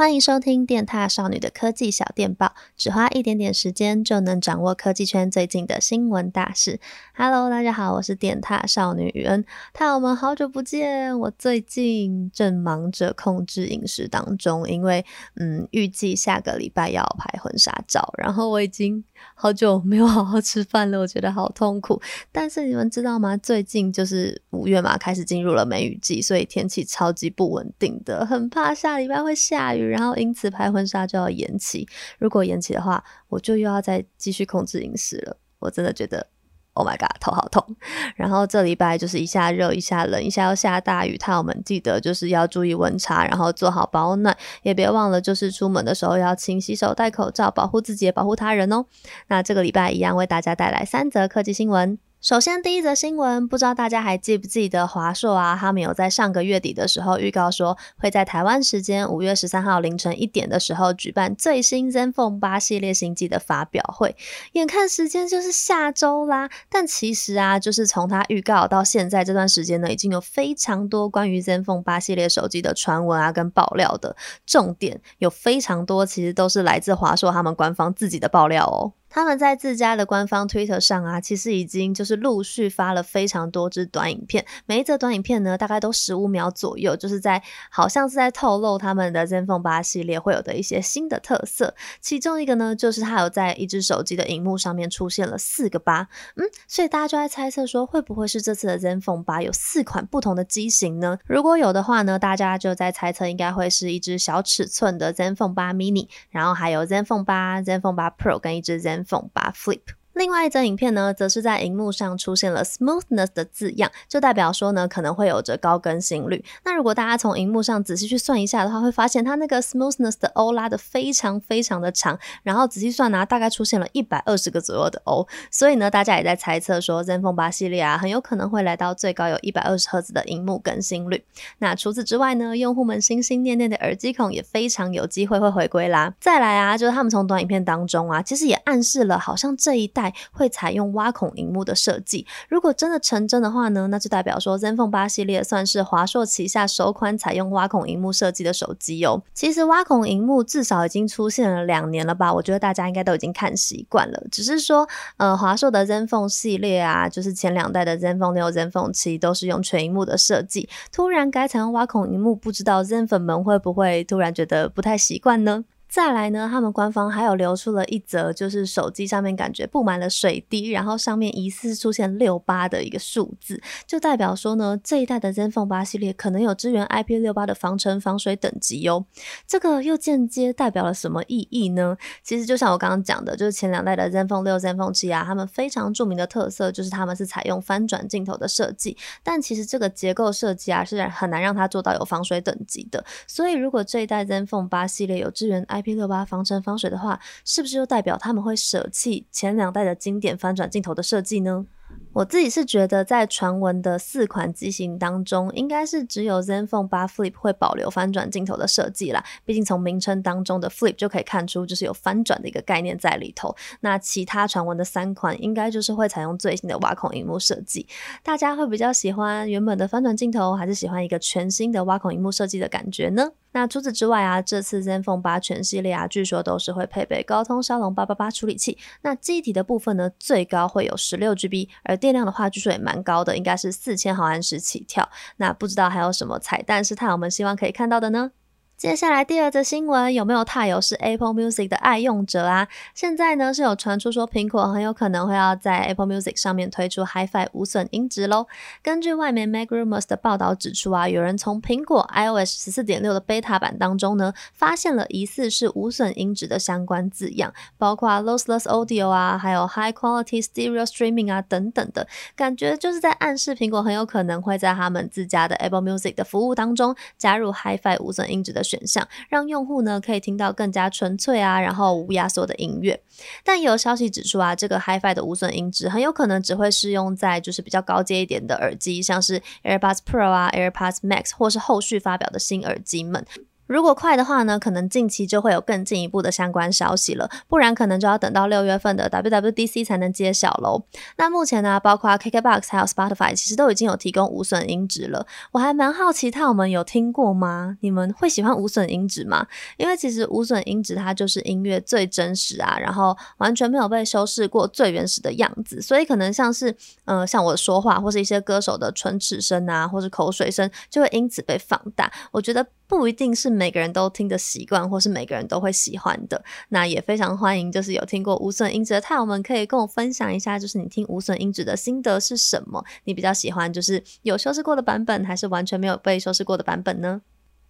欢迎收听电踏少女的科技小电报，只花一点点时间就能掌握科技圈最近的新闻大事。Hello，大家好，我是电踏少女雨恩，獭友们好久不见。我最近正忙着控制饮食当中，因为嗯，预计下个礼拜要拍婚纱照，然后我已经好久没有好好吃饭了，我觉得好痛苦。但是你们知道吗？最近就是五月嘛，开始进入了梅雨季，所以天气超级不稳定的，很怕下礼拜会下雨。然后因此拍婚纱就要延期，如果延期的话，我就又要再继续控制饮食了。我真的觉得，Oh my god，头好痛。然后这礼拜就是一下热一下冷，一下要下大雨，他我们记得就是要注意温差，然后做好保暖，也别忘了就是出门的时候要勤洗手、戴口罩，保护自己也保护他人哦。那这个礼拜一样为大家带来三则科技新闻。首先，第一则新闻，不知道大家还记不记得华硕啊？他们有在上个月底的时候预告说，会在台湾时间五月十三号凌晨一点的时候举办最新 ZenFone 八系列新机的发表会。眼看时间就是下周啦，但其实啊，就是从它预告到现在这段时间呢，已经有非常多关于 ZenFone 八系列手机的传闻啊跟爆料的。重点有非常多，其实都是来自华硕他们官方自己的爆料哦。他们在自家的官方 Twitter 上啊，其实已经就是陆续发了非常多支短影片，每一则短影片呢，大概都十五秒左右，就是在好像是在透露他们的 ZenFone 8系列会有的一些新的特色。其中一个呢，就是它有在一只手机的荧幕上面出现了四个八，嗯，所以大家就在猜测说，会不会是这次的 ZenFone 8有四款不同的机型呢？如果有的话呢，大家就在猜测应该会是一只小尺寸的 ZenFone 8 Mini，然后还有 ZenFone 8、ZenFone 8 Pro 跟一只 Zen 风把。Flip。另外一则影片呢，则是在荧幕上出现了 smoothness 的字样，就代表说呢，可能会有着高更新率。那如果大家从荧幕上仔细去算一下的话，会发现它那个 smoothness 的 O 拉的非常非常的长，然后仔细算呢，大概出现了一百二十个左右的 O。所以呢，大家也在猜测说，ZenFone 8系列啊，很有可能会来到最高有一百二十赫兹的荧幕更新率。那除此之外呢，用户们心心念念的耳机孔也非常有机会会回归啦。再来啊，就是他们从短影片当中啊，其实也暗示了，好像这一代。会采用挖孔荧幕的设计，如果真的成真的话呢，那就代表说 ZenFone 8系列算是华硕旗下首款采用挖孔荧幕设计的手机哦。其实挖孔荧幕至少已经出现了两年了吧，我觉得大家应该都已经看习惯了。只是说，呃，华硕的 ZenFone 系列啊，就是前两代的 ZenFone 6、ZenFone 7都是用全荧幕的设计，突然改采用挖孔荧幕，不知道 Zen 粉们会不会突然觉得不太习惯呢？再来呢，他们官方还有流出了一则，就是手机上面感觉布满了水滴，然后上面疑似出现六八的一个数字，就代表说呢，这一代的 ZenFone 8系列可能有支援 IP68 的防尘防水等级哟。这个又间接代表了什么意义呢？其实就像我刚刚讲的，就是前两代的 ZenFone 6、ZenFone 7啊，他们非常著名的特色就是他们是采用翻转镜头的设计，但其实这个结构设计啊是很难让它做到有防水等级的。所以如果这一代 ZenFone 8系列有支援 I IP 六八防尘防水的话，是不是就代表他们会舍弃前两代的经典翻转镜头的设计呢？我自己是觉得，在传闻的四款机型当中，应该是只有 ZenFone 8 Flip 会保留翻转镜头的设计啦。毕竟从名称当中的 Flip 就可以看出，就是有翻转的一个概念在里头。那其他传闻的三款，应该就是会采用最新的挖孔荧幕设计。大家会比较喜欢原本的翻转镜头，还是喜欢一个全新的挖孔荧幕设计的感觉呢？那除此之外啊，这次 ZenFone 8全系列啊，据说都是会配备高通骁龙八八八处理器。那记忆体的部分呢，最高会有十六 GB，而电量的话，据说也蛮高的，应该是四千毫安时起跳。那不知道还有什么彩蛋是太阳们希望可以看到的呢？接下来第二则新闻，有没有太有是 Apple Music 的爱用者啊？现在呢是有传出说苹果很有可能会要在 Apple Music 上面推出 HiFi 无损音质喽。根据外媒 MacRumors 的报道指出啊，有人从苹果 iOS 十四点六的 Beta 版当中呢，发现了疑似是无损音质的相关字样，包括 Lossless Audio 啊，还有 High Quality Stereo Streaming 啊等等的，感觉就是在暗示苹果很有可能会在他们自家的 Apple Music 的服务当中加入 HiFi 无损音质的。选项让用户呢可以听到更加纯粹啊，然后无压缩的音乐。但也有消息指出啊，这个 HiFi 的无损音质很有可能只会适用在就是比较高阶一点的耳机，像是 AirPods Pro 啊、AirPods Max 或是后续发表的新耳机们。如果快的话呢，可能近期就会有更进一步的相关消息了，不然可能就要等到六月份的 WWDC 才能揭晓喽。那目前呢，包括 KKBOX 还有 Spotify，其实都已经有提供无损音质了。我还蛮好奇，他们有听过吗？你们会喜欢无损音质吗？因为其实无损音质它就是音乐最真实啊，然后完全没有被修饰过最原始的样子，所以可能像是呃像我说话或是一些歌手的唇齿声啊，或是口水声，就会因此被放大。我觉得。不一定是每个人都听的习惯，或是每个人都会喜欢的。那也非常欢迎，就是有听过无损音质的太友们，可以跟我分享一下，就是你听无损音质的心得是什么？你比较喜欢就是有修饰过的版本，还是完全没有被修饰过的版本呢？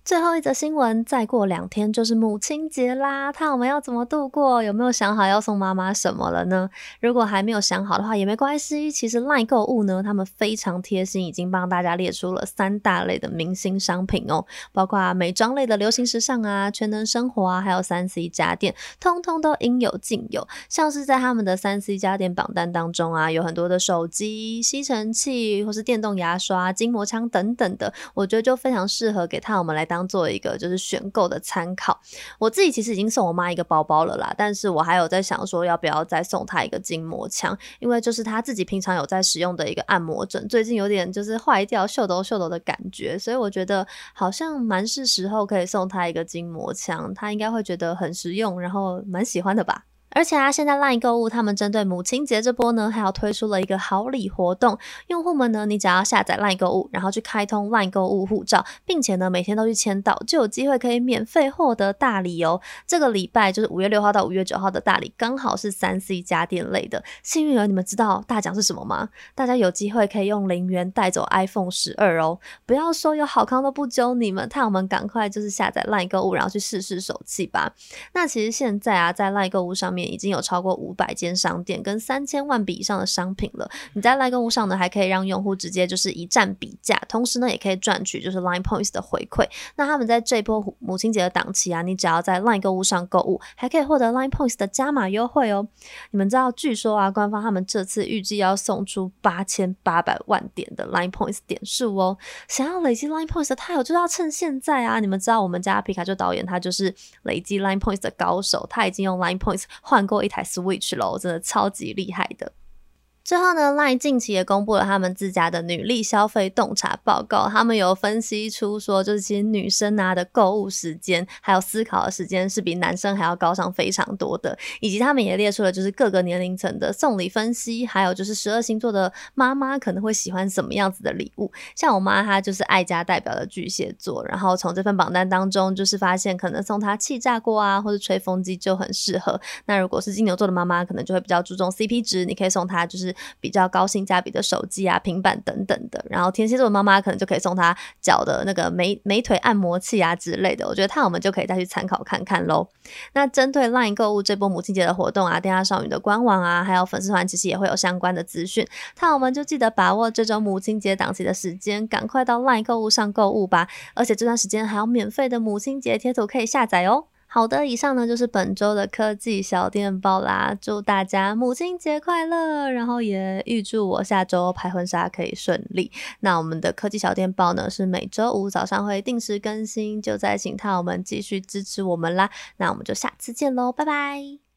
最后一则新闻，再过两天就是母亲节啦，那我们要怎么度过？有没有想好要送妈妈什么了呢？如果还没有想好的话，也没关系。其实赖购物呢，他们非常贴心，已经帮大家列出了三大类的明星商品哦，包括美妆类的流行时尚啊、全能生活啊，还有三 C 家电，通通都应有尽有。像是在他们的三 C 家电榜单当中啊，有很多的手机、吸尘器或是电动牙刷、筋膜枪等等的，我觉得就非常适合给他我们来当。做一个就是选购的参考，我自己其实已经送我妈一个包包了啦，但是我还有在想说要不要再送她一个筋膜枪，因为就是她自己平常有在使用的一个按摩枕，最近有点就是坏掉，秀逗秀逗的感觉，所以我觉得好像蛮是时候可以送她一个筋膜枪，她应该会觉得很实用，然后蛮喜欢的吧。而且啊，现在 LINE 购物他们针对母亲节这波呢，还要推出了一个好礼活动。用户们呢，你只要下载 LINE 购物，然后去开通 LINE 购物护照，并且呢，每天都去签到，就有机会可以免费获得大礼哦。这个礼拜就是五月六号到五月九号的大礼，刚好是三 C 家电类的幸运儿。你们知道大奖是什么吗？大家有机会可以用零元带走 iPhone 十二哦。不要说有好康都不揪你们，那我们赶快就是下载 LINE 购物，然后去试试手气吧。那其实现在啊，在 LINE 购物上面。已经有超过五百间商店跟三千万笔以上的商品了。你在 LINE 购物上呢，还可以让用户直接就是一站比价，同时呢，也可以赚取就是 LINE Points 的回馈。那他们在这波母亲节的档期啊，你只要在 LINE 购物上购物，还可以获得 LINE Points 的加码优惠哦。你们知道，据说啊，官方他们这次预计要送出八千八百万点的 LINE Points 点数哦。想要累积 LINE Points 的泰友就要趁现在啊！你们知道，我们家皮卡丘导演他就是累积 LINE Points 的高手，他已经用 LINE Points 换过一台 Switch 了，真的超级厉害的。最后呢，LINE 近期也公布了他们自家的女力消费洞察报告。他们有分析出说，就是其实女生啊的购物时间，还有思考的时间是比男生还要高上非常多的。以及他们也列出了就是各个年龄层的送礼分析，还有就是十二星座的妈妈可能会喜欢什么样子的礼物。像我妈她就是爱家代表的巨蟹座，然后从这份榜单当中就是发现可能送她气炸锅啊，或者吹风机就很适合。那如果是金牛座的妈妈，可能就会比较注重 CP 值，你可以送她就是。比较高性价比的手机啊、平板等等的，然后天蝎座的妈妈可能就可以送她脚的那个美美腿按摩器啊之类的，我觉得他我们就可以再去参考看看喽。那针对 LINE 购物这波母亲节的活动啊，电獭少女的官网啊，还有粉丝团其实也会有相关的资讯，那我们就记得把握这周母亲节档期的时间，赶快到 LINE 购物上购物吧，而且这段时间还有免费的母亲节贴图可以下载哦。好的，以上呢就是本周的科技小电报啦，祝大家母亲节快乐，然后也预祝我下周拍婚纱可以顺利。那我们的科技小电报呢是每周五早上会定时更新，就在请他我们继续支持我们啦。那我们就下次见喽，拜拜。